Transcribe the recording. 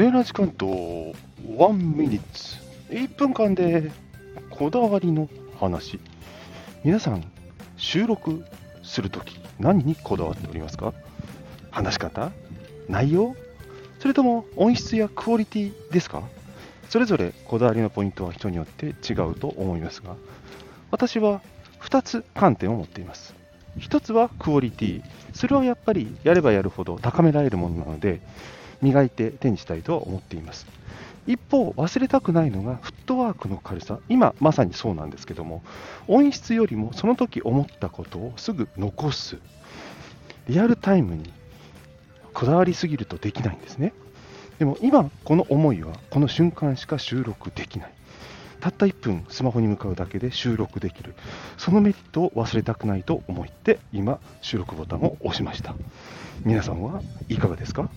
セーラー時間と1ミニッツ。1分間でこだわりの話。皆さん収録するとき何にこだわっておりますか？話し方？内容？それとも音質やクオリティですか？それぞれこだわりのポイントは人によって違うと思いますが私は2つ観点を持っています。1つはクオリティ。それはやっぱりやればやるほど高められるものなので磨いて手にしたいと思っています。一方忘れたくないのがフットワークの軽さ。今まさにそうなんですけども音質よりもその時思ったことをすぐ残す。リアルタイムにこだわりすぎるとできないんですね。でも今この思いはこの瞬間しか収録できない。たった1分スマホに向かうだけで収録できる。そのメリットを忘れたくないと思って今収録ボタンを押しました。皆さんはいかがですか？